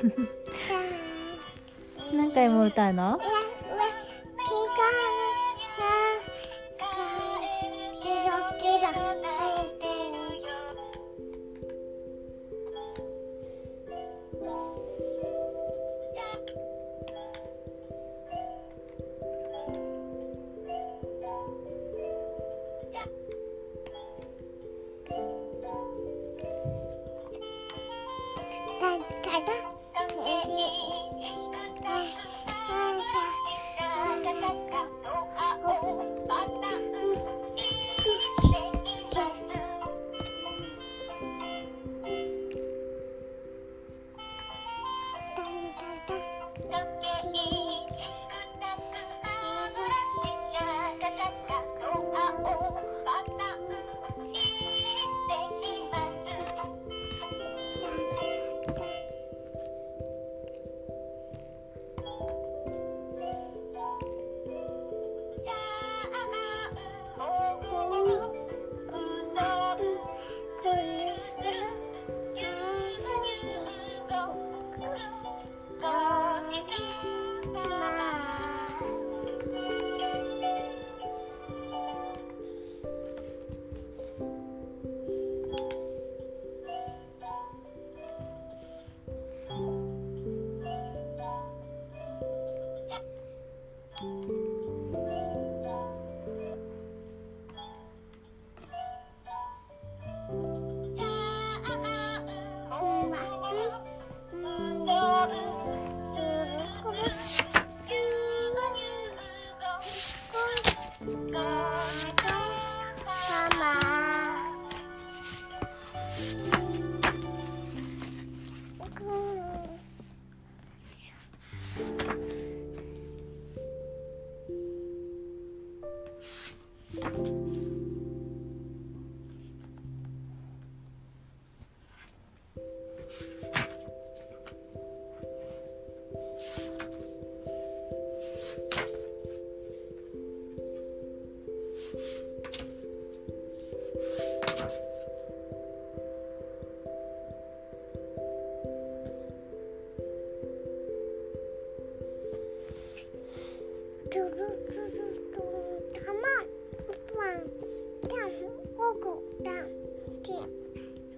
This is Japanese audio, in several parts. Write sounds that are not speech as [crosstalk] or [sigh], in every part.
[laughs] 何回も歌うの？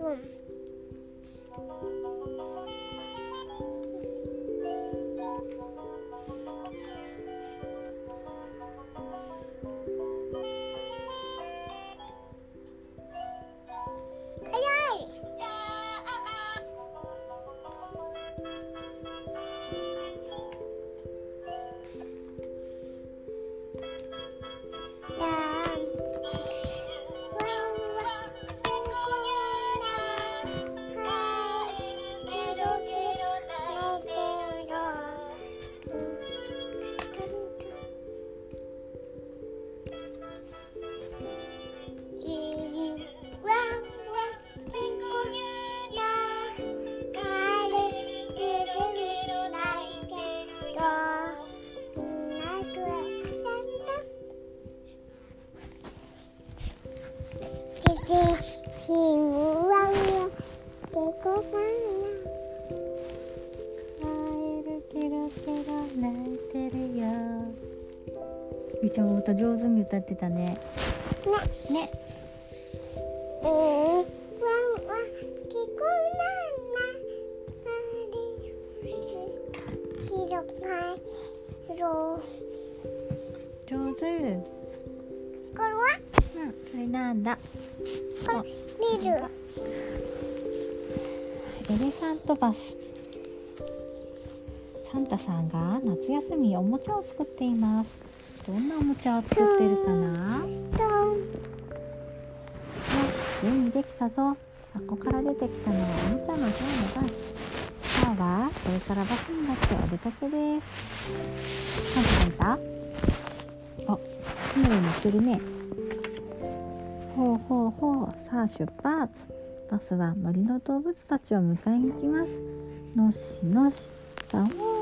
ゆうちゃんも歌上手に歌ってたね。ね。ねえー、ワンワン聞こえない。な広がろ上手。うんこれはそれなんだ。これ見る。エレファントバス。サンタさんが夏休みおもちゃを作っていますどんなおもちゃを作ってるかな？どんついにできたぞ。箱から出てきたのはおもちゃのゾウのバス今日はこれからバスに乗ってお出かけです。カンタカンタあ船に乗ってるね。ほうほうほう。さあ出発。バスは森の動物たちを迎えに行きます。のしのし。ザオ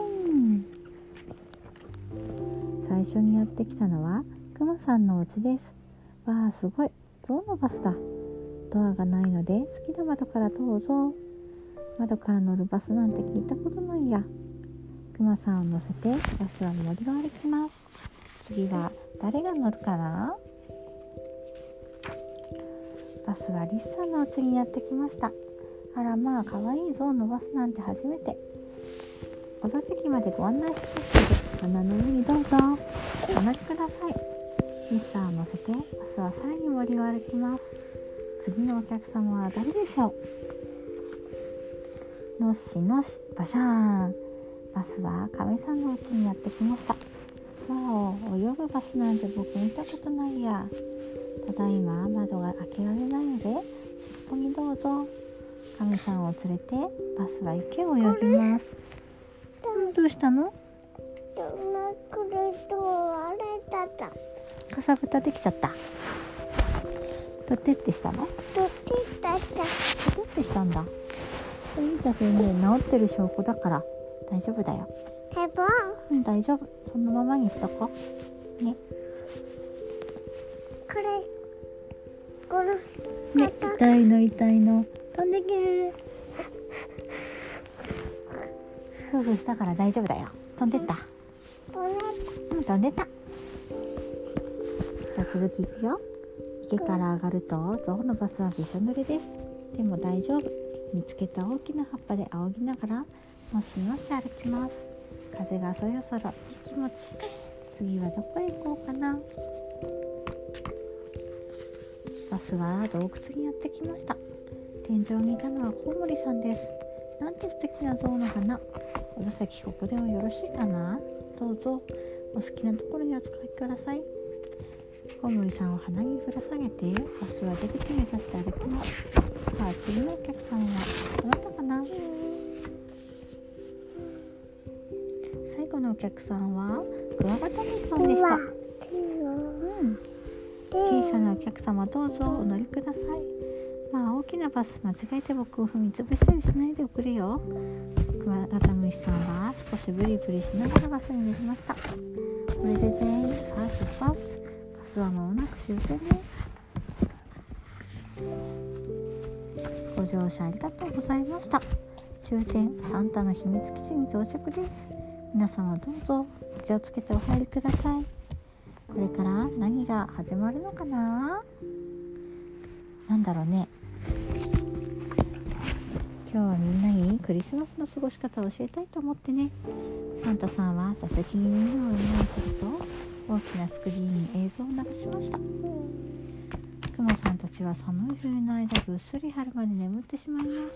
最初にやってきたのはクマさんのお家です。わあすごい。象のバスだ。ドアがないので好きな窓からどうぞ。窓から乗るバスなんて聞いたことないや。クマさんを乗せてバスは森を歩きます。次は誰が乗るかな。バスはリスさんの家にやってきました。あらまあ可愛い象のバスなんて初めて。お座席までご案内します鼻の上にどうぞ。お乗りください。リスさんを乗せてバスはさらに森を歩きます。次のお客様は誰でしょう。のしのしバシャーン。バスは亀さんの家にやってきました。わお泳ぐバスなんて僕見たことないや。ただいま窓が開けられないので尻尾にどうぞ。亀さんを連れてバスは池を泳ぎます。うんどうしたの？くるとあれだった。かさぶたできちゃった。取ってってしたの？どっちだった取ってしたんだ？いいじゃんね治ってる証拠だから大丈夫だよ。ペボうん大丈夫。そのままにしとこね。これこれね痛いの痛いの。飛んでけふふ [laughs] したから大丈夫だよ。飛んでったこれうん飛んでたじゃあ続きいくよ池から上がると象のバスはびしょ濡れですでも大丈夫見つけた大きな葉っぱで仰ぎながらのしのし歩きます風がそよそろいい気持ち次はどこへ行こうかなバスは洞窟にやってきました天井にいたのはコウモリさんですなんて素敵な象の花お座席ここでもよろしいかなどうぞお好きなところにお使いください。コウモリさんを鼻にぶら下げてバスは出口目指して歩きますさあ次のお客さんはどなたかな？最後のお客さんはクワガタムシさんでした。うん。小さなお客様どうぞお乗りくださいまあ大きなバス間違えて僕を踏み潰したりしないでおくれよ。クワガタムシさんは少しブリブリしながらバスに乗りました。これで全員さあ出発バスは間もなく終点です。ご乗車ありがとうございました。終点サンタの秘密基地に到着です。皆様どうぞお気をつけてお入りください。これから何が始まるのかな？なんだろうね。今日はみんなにクリスマスの過ごし方を教えたいと思ってね。サンタさんは座席にみんなを移動すると大きなスクリーンに映像を流しました。クマさんたちは寒い冬の間ぐっすり春まで眠ってしまいま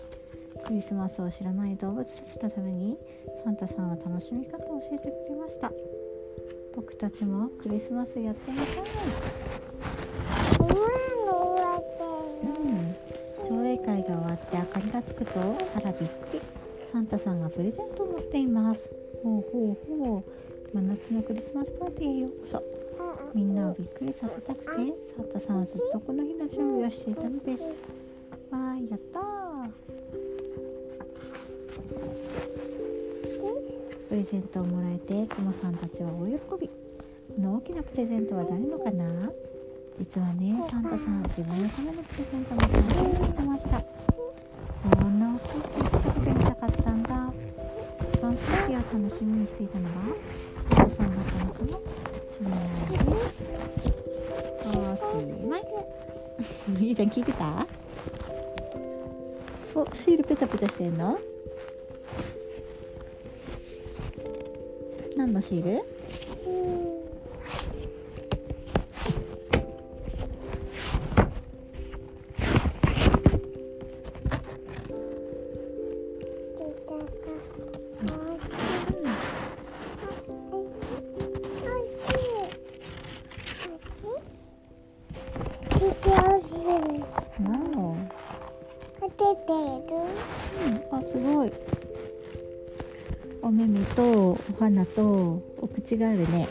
す。クリスマスを知らない動物たちのためにサンタさんは楽しみ方を教えてくれました。僕たちもクリスマスやってみたいがつくとあらびっくりサンタさんがプレゼントを持っています。ほうほうほう。真夏のクリスマスパーティーへよう。こそみんなをびっくりさせたくてサンタさんはずっとこの日の準備をしていたのです。わーいやったー。プレゼントをもらえてクマさんたちは大喜び。この大きなプレゼントは誰のかな？実はねサンタさん自分のためのプレゼントも考えてしてました。楽しみにしていたのはお子さんだったのかもしれないです [laughs] おしまいゆりちゃん聞いてたおシールペタペタしてんの？何のシール？No. 出てる。うん、あ、すごい。お目目とお花とお口があるね。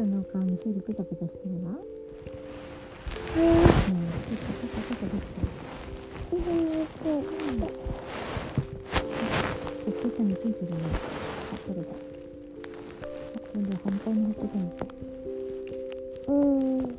たの顔にシールペタペタしてるわ。うん。うん。ペタペタペタできたいいねほっぺたについてるねあ取れた今度は反対のほっぺたにうん。うん。うん。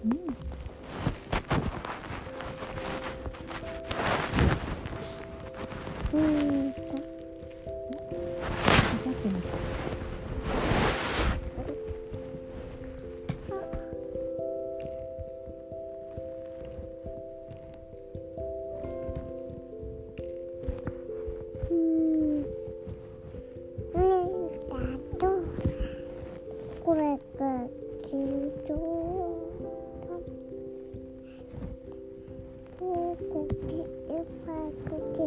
き、いっぱいこ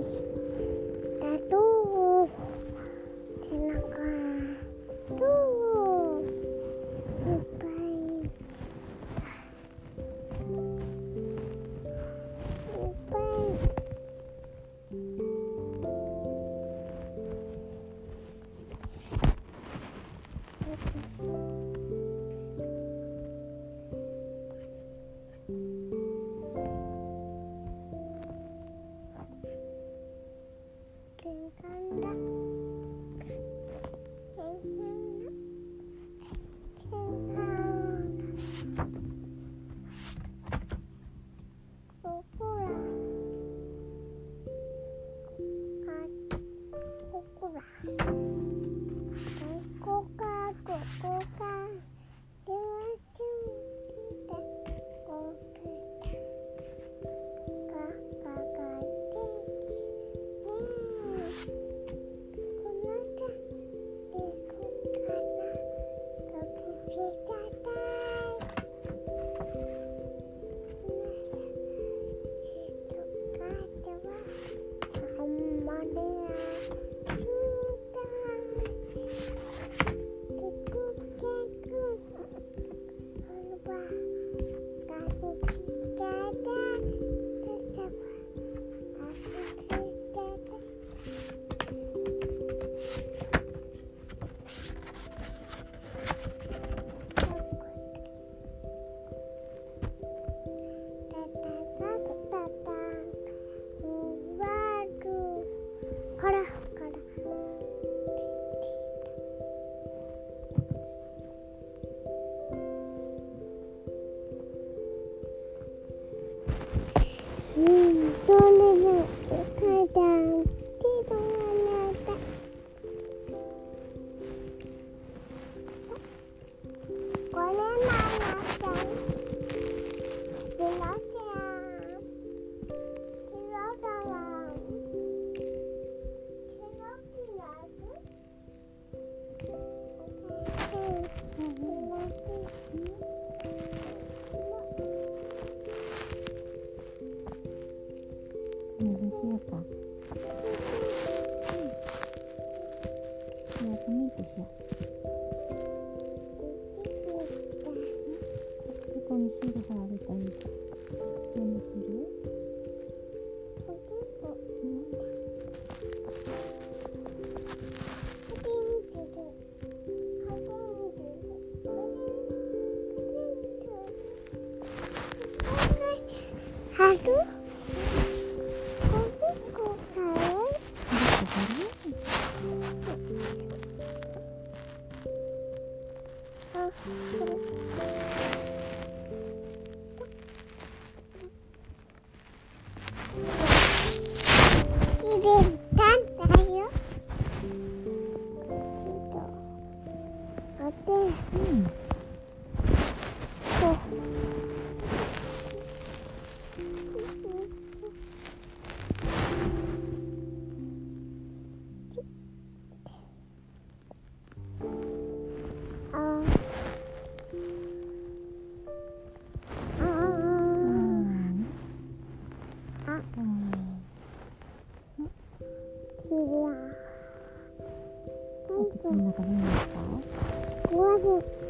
口の中見ますか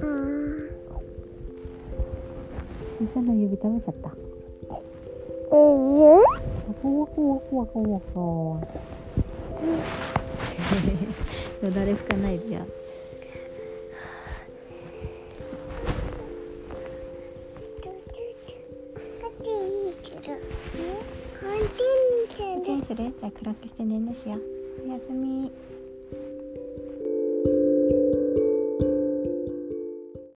？Ah. 医者の指食べちゃった。Eh. ワクワクワクワクワク。よだれ拭かないでや。するじゃあ暗くして寝ん。なしよ。おやすみ。